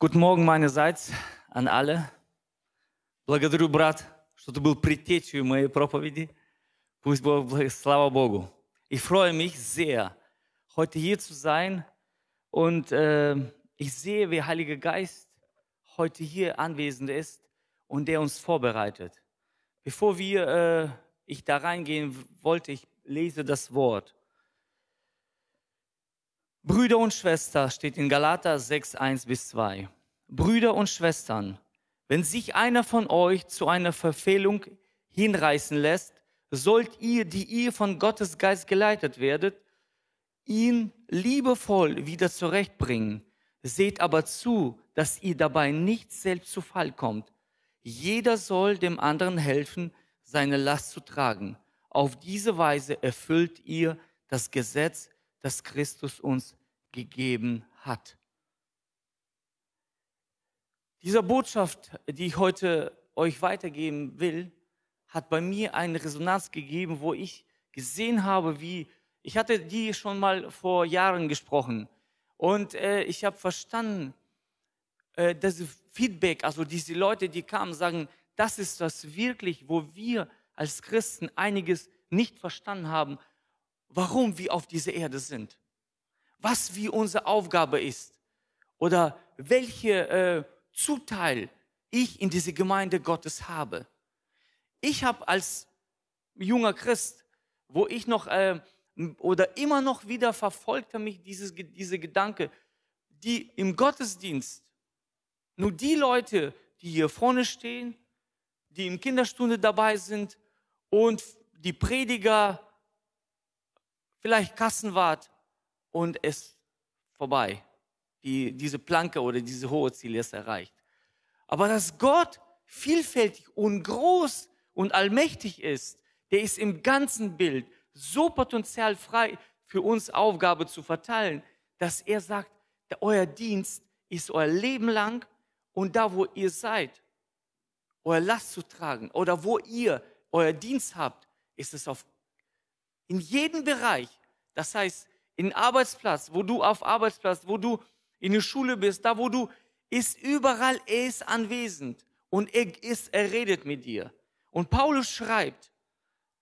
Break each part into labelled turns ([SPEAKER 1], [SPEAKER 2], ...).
[SPEAKER 1] Guten Morgen meinerseits an alle. Благодарю, брат, что ты был предтечью моей проповеди. Пусть Бог, благо- слава Богу. Ich freue mich sehr, heute hier zu sein und äh, ich sehe, wie Heiliger Geist heute hier anwesend ist und der uns vorbereitet. Bevor wir, äh, ich da reingehen wollte, ich lese das Wort. Brüder und Schwestern steht in Galater 6, 1 bis 2. Brüder und Schwestern, wenn sich einer von euch zu einer Verfehlung hinreißen lässt, sollt ihr, die ihr von Gottes Geist geleitet werdet, ihn liebevoll wieder zurechtbringen. Seht aber zu, dass ihr dabei nicht selbst zu Fall kommt. Jeder soll dem anderen helfen, seine Last zu tragen. Auf diese Weise erfüllt ihr das Gesetz, das Christus uns gegeben hat. Diese Botschaft, die ich heute euch weitergeben will, hat bei mir eine Resonanz gegeben, wo ich gesehen habe, wie ich hatte die schon mal vor Jahren gesprochen und äh, ich habe verstanden, äh, das Feedback, also diese Leute, die kamen, sagen, das ist das wirklich, wo wir als Christen einiges nicht verstanden haben, warum wir auf dieser Erde sind, was wie unsere Aufgabe ist oder welche äh, Zuteil ich in diese Gemeinde Gottes habe. Ich habe als junger Christ, wo ich noch äh, oder immer noch wieder verfolgte mich dieses, diese Gedanke, die im Gottesdienst, nur die Leute, die hier vorne stehen, die im Kinderstunde dabei sind und die Prediger, vielleicht Kassenwart und es vorbei. Die, diese Planke oder diese hohe Ziel ist erreicht. Aber dass Gott vielfältig und groß und allmächtig ist, der ist im ganzen Bild so potenzialfrei für uns Aufgabe zu verteilen, dass er sagt, euer Dienst ist euer Leben lang und da, wo ihr seid, euer Last zu tragen oder wo ihr euer Dienst habt, ist es auf in jedem Bereich. Das heißt, in Arbeitsplatz, wo du auf Arbeitsplatz, wo du in der Schule bist, da wo du ist überall er ist anwesend und er ist er redet mit dir. Und Paulus schreibt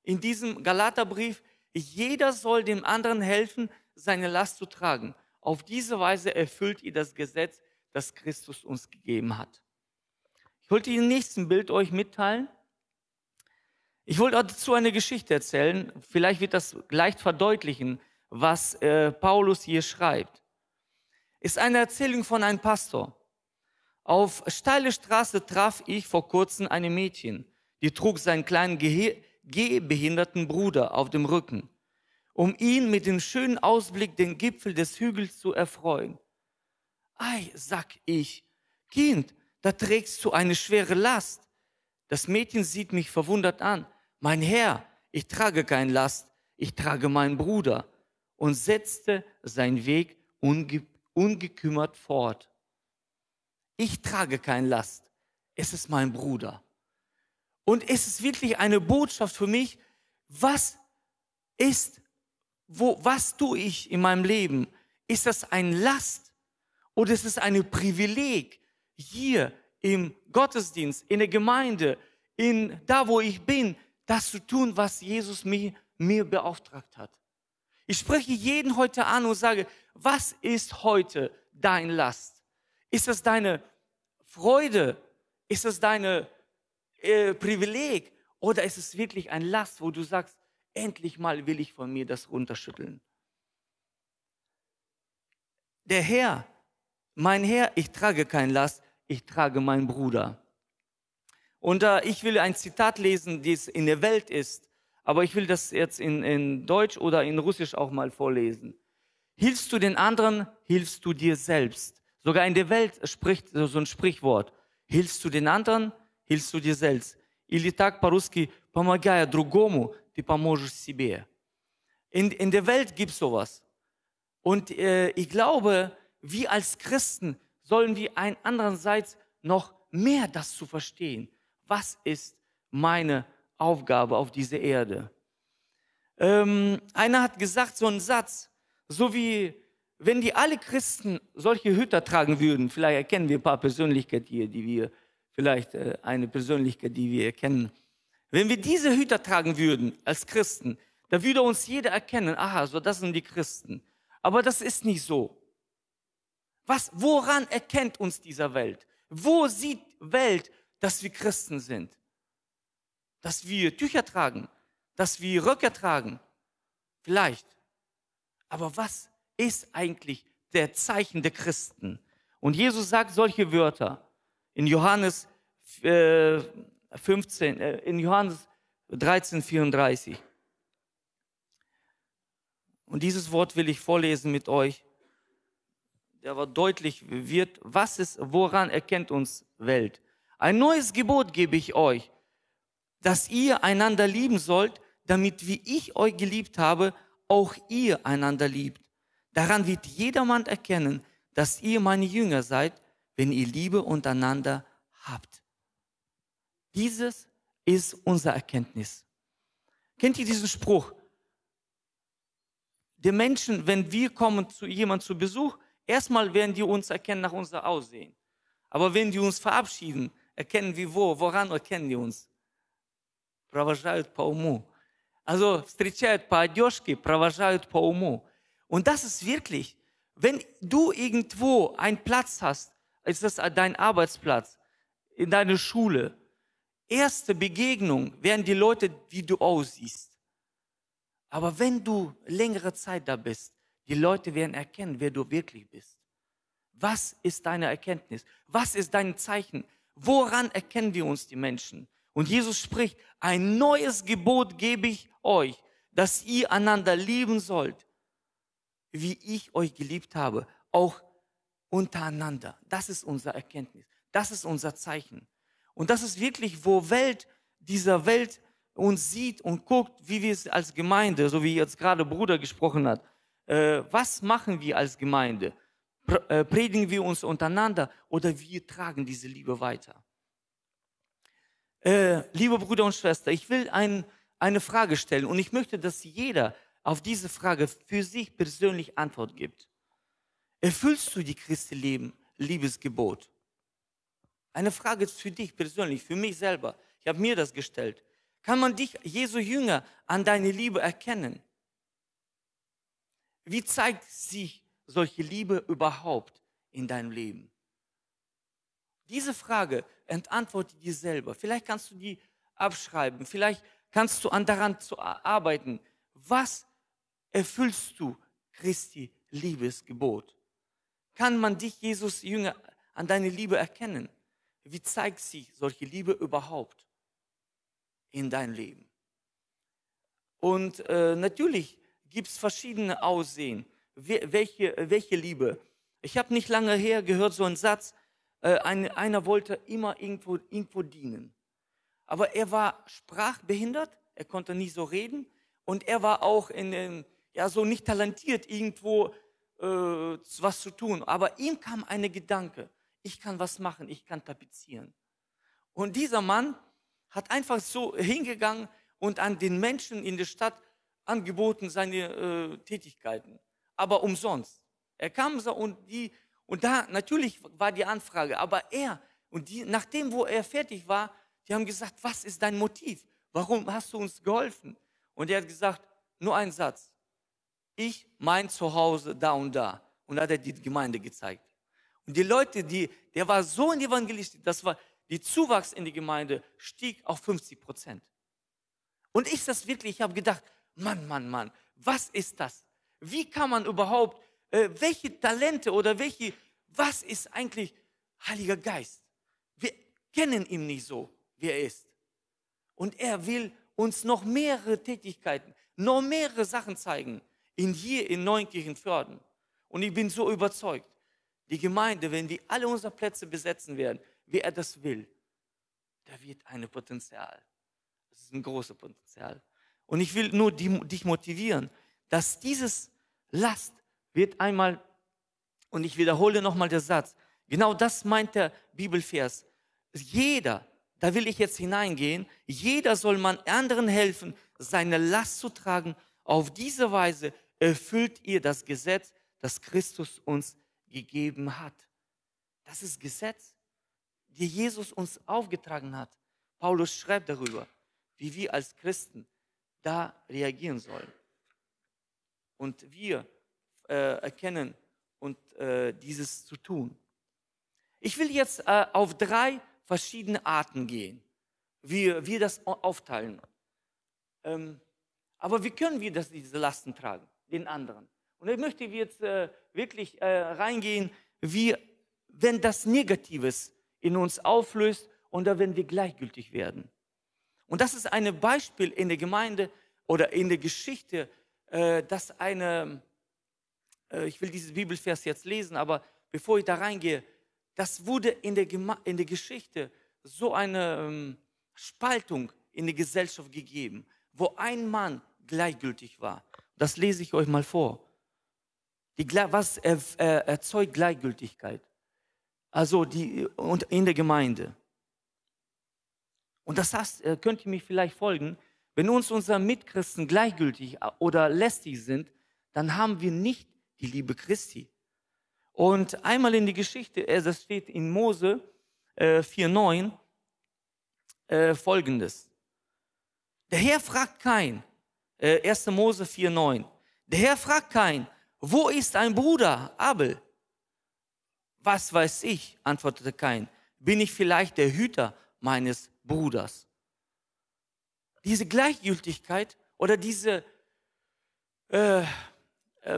[SPEAKER 1] in diesem Galaterbrief, jeder soll dem anderen helfen, seine Last zu tragen. Auf diese Weise erfüllt ihr das Gesetz, das Christus uns gegeben hat. Ich wollte im nächsten Bild euch mitteilen. Ich wollte dazu eine Geschichte erzählen. Vielleicht wird das leicht verdeutlichen, was äh, Paulus hier schreibt. Ist eine Erzählung von einem Pastor. Auf steile Straße traf ich vor kurzem eine Mädchen, die trug seinen kleinen gehbehinderten Bruder auf dem Rücken, um ihn mit dem schönen Ausblick den Gipfel des Hügels zu erfreuen. Ei, sag ich, Kind, da trägst du eine schwere Last. Das Mädchen sieht mich verwundert an. Mein Herr, ich trage kein Last, ich trage meinen Bruder und setzte seinen Weg unge ungekümmert fort. Ich trage kein Last, es ist mein Bruder. Und es ist wirklich eine Botschaft für mich, was ist, wo, was tue ich in meinem Leben? Ist das ein Last oder ist es ein Privileg, hier im Gottesdienst, in der Gemeinde, in da, wo ich bin, das zu tun, was Jesus mir, mir beauftragt hat? Ich spreche jeden heute an und sage, was ist heute dein Last? Ist das deine Freude? Ist das deine äh, Privileg oder ist es wirklich ein Last, wo du sagst, endlich mal will ich von mir das runterschütteln? Der Herr, mein Herr, ich trage kein Last, ich trage meinen Bruder. Und äh, ich will ein Zitat lesen, das in der Welt ist, aber ich will das jetzt in, in Deutsch oder in Russisch auch mal vorlesen. Hilfst du den anderen, hilfst du dir selbst. Sogar in der Welt spricht so ein Sprichwort. Hilfst du den anderen, hilfst du dir selbst. Или так по-русски, помогая другому, ты поможешь себе. In, in der Welt gibt sowas. Und äh, ich glaube, wir als Christen sollen wir ein andererseits noch mehr das zu verstehen. Was ist meine Aufgabe auf dieser Erde? Ähm, einer hat gesagt, so einen Satz, so wie wenn die alle Christen solche Hüter tragen würden, vielleicht erkennen wir ein paar Persönlichkeiten hier, die wir, vielleicht äh, eine Persönlichkeit, die wir erkennen. Wenn wir diese Hüter tragen würden als Christen, da würde uns jeder erkennen, aha, so das sind die Christen. Aber das ist nicht so. Was, woran erkennt uns dieser Welt? Wo sieht Welt, dass wir Christen sind? Dass wir Tücher tragen, dass wir Röcke tragen. Vielleicht. Aber was ist eigentlich der Zeichen der Christen? Und Jesus sagt solche Wörter in Johannes äh, 15, äh, in Johannes 13, 34. Und dieses Wort will ich vorlesen mit euch, der aber deutlich wird, was ist, woran erkennt uns Welt? Ein neues Gebot gebe ich euch, dass ihr einander lieben sollt, damit wie ich euch geliebt habe, auch ihr einander liebt. Daran wird jedermann erkennen, dass ihr meine Jünger seid, wenn ihr Liebe untereinander habt. Dieses ist unsere Erkenntnis. Kennt ihr diesen Spruch? Die Menschen, wenn wir kommen zu jemand zu Besuch, erstmal werden die uns erkennen nach unser Aussehen. Aber wenn die uns verabschieden, erkennen wir wo, woran erkennen die uns? Провожают по уму. Also встречают по одежке, провожают по уму. Und das ist wirklich, wenn du irgendwo einen Platz hast, ist das dein Arbeitsplatz, in deiner Schule, erste Begegnung werden die Leute, wie du aussiehst. Aber wenn du längere Zeit da bist, die Leute werden erkennen, wer du wirklich bist. Was ist deine Erkenntnis? Was ist dein Zeichen? Woran erkennen wir uns die Menschen? Und Jesus spricht, ein neues Gebot gebe ich euch, dass ihr einander lieben sollt, wie ich euch geliebt habe, auch untereinander. Das ist unsere Erkenntnis. Das ist unser Zeichen. Und das ist wirklich, wo Welt, dieser Welt uns sieht und guckt, wie wir es als Gemeinde, so wie jetzt gerade Bruder gesprochen hat, äh, was machen wir als Gemeinde? Äh, predigen wir uns untereinander oder wir tragen diese Liebe weiter? Äh, liebe Brüder und Schwestern, ich will ein, eine Frage stellen und ich möchte, dass jeder auf diese Frage für sich persönlich Antwort gibt. Erfüllst du die Christi Leben, Liebesgebot? Eine Frage für dich persönlich, für mich selber. Ich habe mir das gestellt. Kann man dich, Jesu Jünger, an deine Liebe erkennen? Wie zeigt sich solche Liebe überhaupt in deinem Leben? Diese Frage entantworte dir selber. Vielleicht kannst du die abschreiben. Vielleicht kannst du an daran zu arbeiten. Was erfüllst du Christi Liebesgebot? Kann man dich, Jesus Jünger, an deine Liebe erkennen? Wie zeigt sich solche Liebe überhaupt in dein Leben? Und äh, natürlich gibt es verschiedene Aussehen. Welche, welche Liebe? Ich habe nicht lange her gehört so einen Satz, äh, ein, einer wollte immer irgendwo, irgendwo dienen. Aber er war sprachbehindert, er konnte nicht so reden und er war auch in den, ja, so nicht talentiert, irgendwo äh, was zu tun. Aber ihm kam eine Gedanke, ich kann was machen, ich kann tapezieren. Und dieser Mann hat einfach so hingegangen und an den Menschen in der Stadt angeboten seine äh, Tätigkeiten, aber umsonst. Er kam so und die und da natürlich war die Anfrage, aber er und die nachdem wo er fertig war, die haben gesagt, was ist dein Motiv? Warum hast du uns geholfen? Und er hat gesagt, nur ein Satz. Ich mein Zuhause da und da und da hat er die Gemeinde gezeigt. Und die Leute, die, der war so in Evangelist, das war, die Zuwachs in die Gemeinde stieg auf 50 Prozent. Und ich das wirklich, ich habe gedacht, Mann, Mann, Mann, was ist das? Wie kann man überhaupt, äh, welche Talente oder welche, was ist eigentlich Heiliger Geist? Wir kennen ihn nicht so, wie er ist. Und er will uns noch mehrere Tätigkeiten, noch mehrere Sachen zeigen, in hier in Neunkirchen fördern. Und ich bin so überzeugt, die Gemeinde, wenn wir alle unsere Plätze besetzen werden, wie er das will, da wird ein Potenzial. Das ist ein großes Potenzial. Und ich will nur die, dich motivieren, dass dieses Last wird einmal, und ich wiederhole nochmal den Satz, genau das meint der Bibelvers. Jeder, da will ich jetzt hineingehen, jeder soll man anderen helfen, seine Last zu tragen. Auf diese Weise erfüllt ihr das Gesetz, das Christus uns gegeben hat. Das ist Gesetz, die Jesus uns aufgetragen hat. Paulus schreibt darüber, wie wir als Christen da reagieren sollen. Und wir äh, erkennen und äh, dieses zu tun. Ich will jetzt äh, auf drei verschiedene Arten gehen, wie wir das aufteilen. Ähm, aber wie können wir das, diese Lasten tragen, den anderen? Und ich möchte jetzt äh, wirklich äh, reingehen, wie wenn das Negatives in uns auflöst oder wenn wir gleichgültig werden. Und das ist ein Beispiel in der Gemeinde oder in der Geschichte, dass eine, äh, ich will dieses Bibelvers jetzt lesen, aber bevor ich da reingehe, das wurde in der, in der Geschichte so eine ähm, Spaltung in der Gesellschaft gegeben, wo ein Mann gleichgültig war. Das lese ich euch mal vor. Die, was erzeugt Gleichgültigkeit? Also die, und in der Gemeinde. Und das heißt, äh, könnt ihr mich vielleicht folgen, wenn uns unsere Mitchristen gleichgültig äh, oder lästig sind, dann haben wir nicht die Liebe Christi. Und einmal in die Geschichte, äh, das steht in Mose 4,9, folgendes. Der Herr fragt kein, 1. Mose 4,9, der Herr fragt kein, wo ist ein Bruder, Abel? Was weiß ich, antwortete Kain. Bin ich vielleicht der Hüter meines Bruders? Diese Gleichgültigkeit oder diese, äh, äh,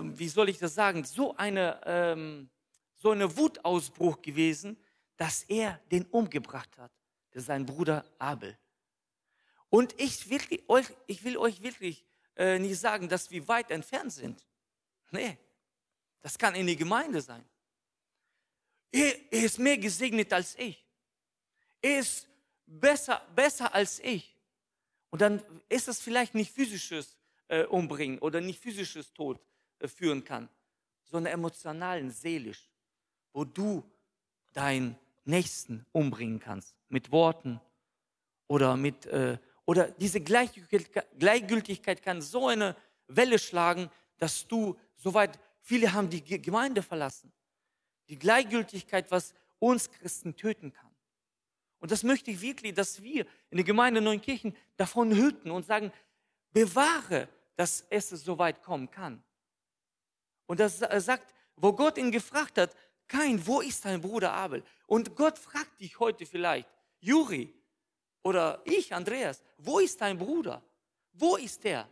[SPEAKER 1] wie soll ich das sagen, so eine, ähm, so eine Wutausbruch gewesen, dass er den umgebracht hat, der sein Bruder Abel. Und ich, wirklich, euch, ich will euch wirklich äh, nicht sagen, dass wir weit entfernt sind. Nee, das kann in die Gemeinde sein. Er, er ist mehr gesegnet als ich. Er ist besser, besser als ich. Und dann ist es vielleicht nicht physisches äh, Umbringen oder nicht physisches Tod äh, führen kann, sondern emotionalen, seelisch, wo du deinen Nächsten umbringen kannst mit Worten oder mit äh, oder diese Gleichgültigkeit kann so eine Welle schlagen, dass du soweit viele haben die Gemeinde verlassen die Gleichgültigkeit, was uns Christen töten kann. Und das möchte ich wirklich, dass wir in der Gemeinde Neunkirchen davon hüten und sagen, bewahre, dass es so weit kommen kann. Und das sagt, wo Gott ihn gefragt hat, kein, wo ist dein Bruder Abel? Und Gott fragt dich heute vielleicht, Juri oder ich, Andreas, wo ist dein Bruder? Wo ist der?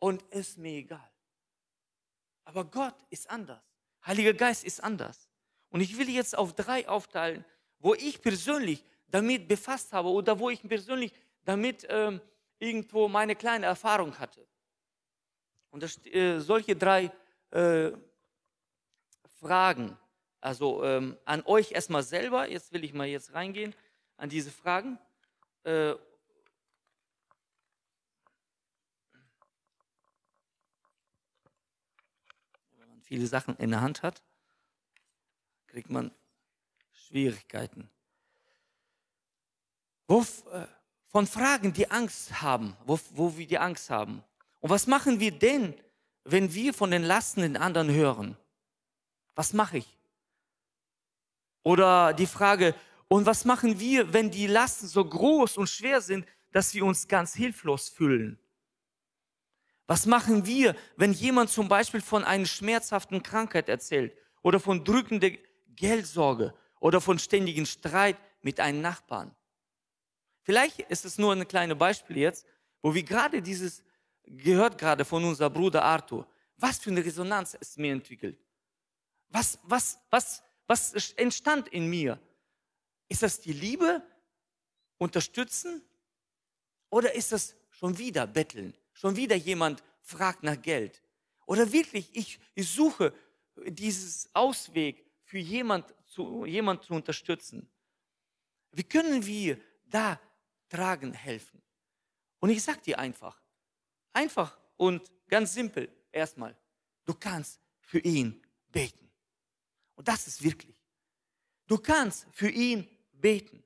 [SPEAKER 1] Und ist mir egal. Aber Gott ist anders. Heiliger Geist ist anders. Und ich will jetzt auf drei aufteilen, wo ich persönlich damit befasst habe oder wo ich persönlich damit ähm, irgendwo meine kleine Erfahrung hatte. Und das, äh, solche drei äh, Fragen, also ähm, an euch erstmal selber, jetzt will ich mal jetzt reingehen, an diese Fragen. Äh, viele Sachen in der Hand hat, kriegt man Schwierigkeiten. Wo, äh, von Fragen, die Angst haben, wo, wo wir die Angst haben. Und was machen wir denn, wenn wir von den Lasten den anderen hören? Was mache ich? Oder die Frage, und was machen wir, wenn die Lasten so groß und schwer sind, dass wir uns ganz hilflos fühlen? Was machen wir, wenn jemand zum Beispiel von einer schmerzhaften Krankheit erzählt oder von drückender Geldsorge oder von ständigen Streit mit einem Nachbarn? Vielleicht ist es nur ein kleines Beispiel jetzt, wo wir gerade dieses gehört gerade von unserem Bruder Arthur. Was für eine Resonanz ist mir entwickelt? Was, was, was, was entstand in mir? Ist das die Liebe, unterstützen? Oder ist das schon wieder betteln? Schon wieder jemand fragt nach Geld. Oder wirklich, ich, ich suche dieses Ausweg für jemand zu, jemand zu unterstützen. Wie können wir da tragen helfen? Und ich sage dir einfach, einfach und ganz simpel erstmal, du kannst für ihn beten. Und das ist wirklich. Du kannst für ihn beten.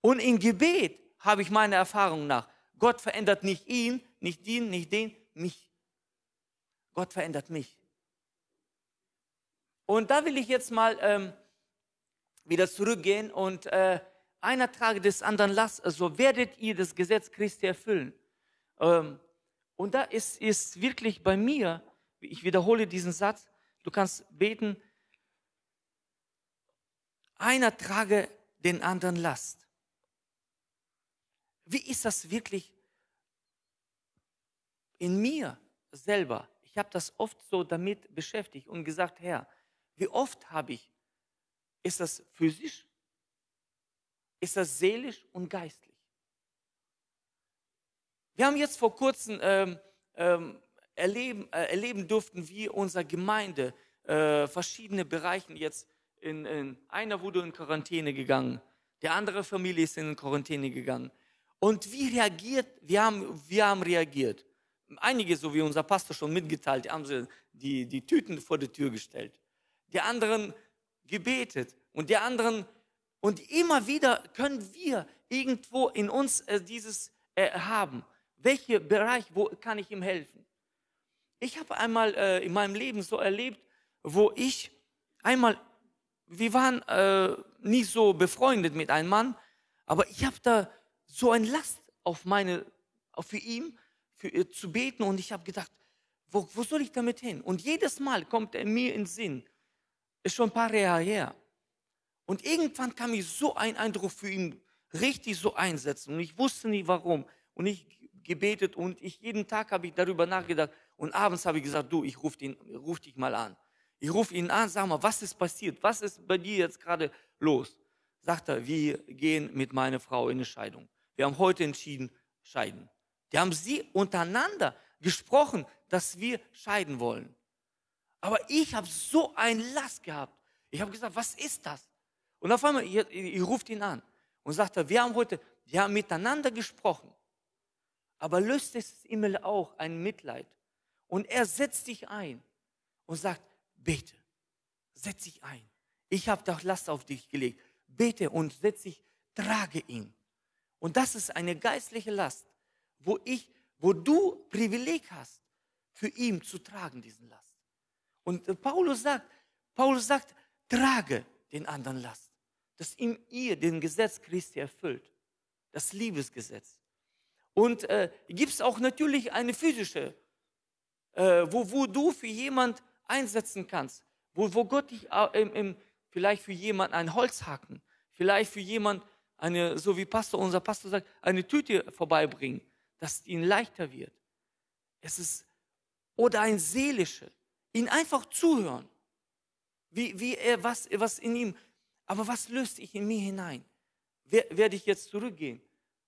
[SPEAKER 1] Und im Gebet habe ich meine Erfahrung nach, Gott verändert nicht ihn, nicht den, nicht den, mich. Gott verändert mich. Und da will ich jetzt mal ähm, wieder zurückgehen und äh, einer trage des anderen Last, also werdet ihr das Gesetz Christi erfüllen. Ähm, und da ist, ist wirklich bei mir, ich wiederhole diesen Satz, du kannst beten, einer trage den anderen Last. Wie ist das wirklich in mir selber? Ich habe das oft so damit beschäftigt und gesagt, Herr, wie oft habe ich, ist das physisch, ist das seelisch und geistlich? Wir haben jetzt vor kurzem ähm, ähm, erleben, äh, erleben durften, wie unsere Gemeinde äh, verschiedene Bereiche jetzt in, in, einer wurde in Quarantäne gegangen, der andere Familie ist in Quarantäne gegangen. Und wie reagiert, wir haben, wir haben reagiert. Einige, so wie unser Pastor schon mitgeteilt, haben sie die, die Tüten vor die Tür gestellt. Die anderen gebetet und die anderen, und immer wieder können wir irgendwo in uns äh, dieses äh, haben. Welcher Bereich, wo kann ich ihm helfen? Ich habe einmal äh, in meinem Leben so erlebt, wo ich einmal, wir waren äh, nicht so befreundet mit einem Mann, aber ich habe da so ein Last auf meine, für ihn für, äh, zu beten und ich habe gedacht, wo, wo soll ich damit hin? Und jedes Mal kommt er mir in den Sinn, ist schon ein paar Jahre her. Und irgendwann kam mir so ein Eindruck für ihn richtig so einsetzen und ich wusste nie warum. Und ich gebetet und ich jeden Tag habe ich darüber nachgedacht und abends habe ich gesagt, du, ich rufe ruf dich mal an. Ich rufe ihn an, sag mal, was ist passiert? Was ist bei dir jetzt gerade los? Sagt er, wir gehen mit meiner Frau in eine Scheidung. Wir haben heute entschieden, scheiden. Die haben sie untereinander gesprochen, dass wir scheiden wollen. Aber ich habe so ein Last gehabt. Ich habe gesagt, was ist das? Und auf einmal, ich, ich, ich rufe ihn an und sagte, wir haben heute, wir haben miteinander gesprochen aber löst es im auch ein Mitleid. Und er setzt sich ein und sagt, bete, setz dich ein. Ich habe doch Last auf dich gelegt. Bete und setz dich, trage ihn. Und das ist eine geistliche Last, wo ich, wo du Privileg hast, für ihn zu tragen, diesen Last. Und Paulus sagt, Paulus sagt, trage den anderen Last, dass ihm ihr den Gesetz Christi erfüllt, das Liebesgesetz. Und äh, gibt es auch natürlich eine physische, äh, wo, wo du für jemand einsetzen kannst, wo, wo Gott dich äh, im, im, vielleicht für jemand ein Holzhaken, vielleicht für jemand eine, so wie Pastor, unser Pastor sagt, eine Tüte vorbeibringen, dass ihnen leichter wird. Es ist, oder ein seelische, ihn einfach zuhören, wie, wie er, was, was in ihm, aber was löst ich in mir hinein? Wer, werde ich jetzt zurückgehen?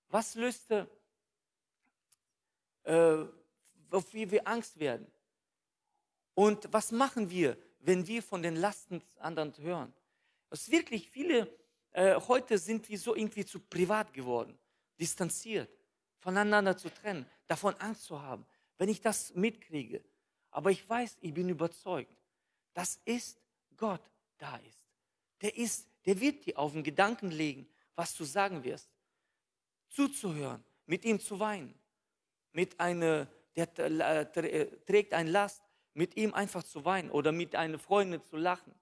[SPEAKER 1] Was löste äh, wofür wir Angst werden. Und was machen wir, wenn wir von den Lasten anderen hören? Es ist wirklich viele, äh, heute sind wir so irgendwie zu privat geworden, distanziert, voneinander zu trennen, davon Angst zu haben. Wenn ich das mitkriege, aber ich weiß, ich bin überzeugt, dass ist Gott da ist. Der ist, der wird dir auf den Gedanken legen, was du sagen wirst. Zuzuhören, mit ihm zu weinen mit einer, der äh, trägt ein Last, mit ihm einfach zu weinen oder mit einer Freundin zu lachen.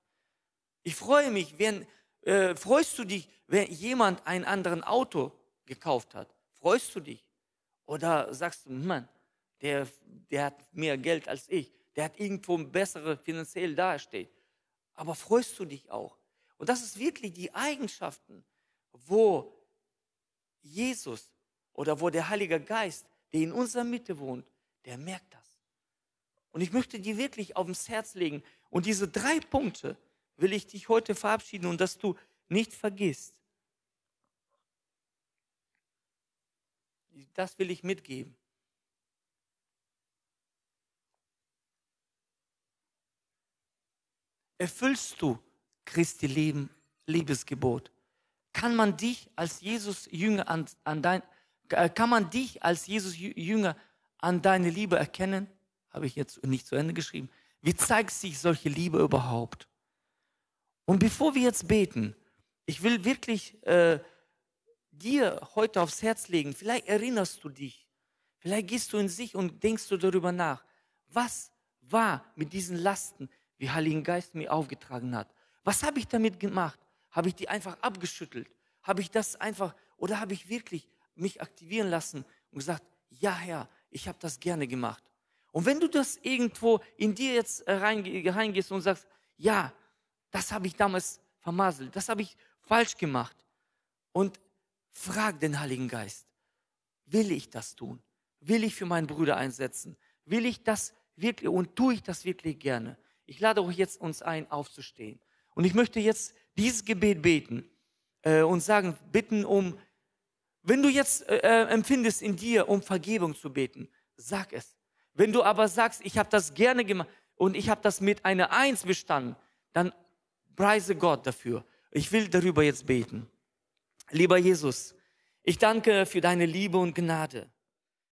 [SPEAKER 1] Ich freue mich, wenn, äh, freust du dich, wenn jemand ein anderes Auto gekauft hat? Freust du dich? Oder sagst du, Mann, der, der hat mehr Geld als ich, der hat irgendwo ein besseres finanziell dasteht. Aber freust du dich auch? Und das ist wirklich die Eigenschaften, wo Jesus oder wo der Heilige Geist der in unserer Mitte wohnt, der merkt das. Und ich möchte dir wirklich aufs Herz legen. Und diese drei Punkte will ich dich heute verabschieden und dass du nicht vergisst. Das will ich mitgeben. Erfüllst du Christi Leben, Liebesgebot? Kann man dich als Jesus Jünger an, an dein, äh, kann man dich als Jesus Jünger an deine Liebe erkennen? Habe ich jetzt nicht zu Ende geschrieben. Wie zeigt sich solche Liebe überhaupt? Und bevor wir jetzt beten, ich will wirklich äh, dir heute aufs Herz legen, vielleicht erinnerst du dich, vielleicht gehst du in sich und denkst du darüber nach, was war mit diesen Lasten, wie Heiligen Geist mir aufgetragen hat. Was habe ich damit gemacht? Habe ich die einfach abgeschüttelt? Habe ich das einfach, oder habe ich wirklich mich aktivieren lassen und gesagt, ja Herr, ich habe das gerne gemacht. Und wenn du das irgendwo in dir jetzt äh, reingehst und sagst, ja, das habe ich damals vermasselt, das habe ich falsch gemacht. Und frag den Heiligen Geist, will ich das tun? Will ich für meinen Bruder einsetzen? Will ich das wirklich und tue ich das wirklich gerne? Ich lade euch jetzt uns ein, aufzustehen. Und ich möchte jetzt dieses Gebet beten äh, und sagen, bitten um, wenn du jetzt äh, äh empfindest in dir, um Vergebung zu beten, sag es. Wenn du aber sagst, ich habe das gerne gemacht und ich habe das mit einer Eins bestanden, dann preise Gott dafür. Ich will darüber jetzt beten. Lieber Jesus, ich danke für deine Liebe und Gnade.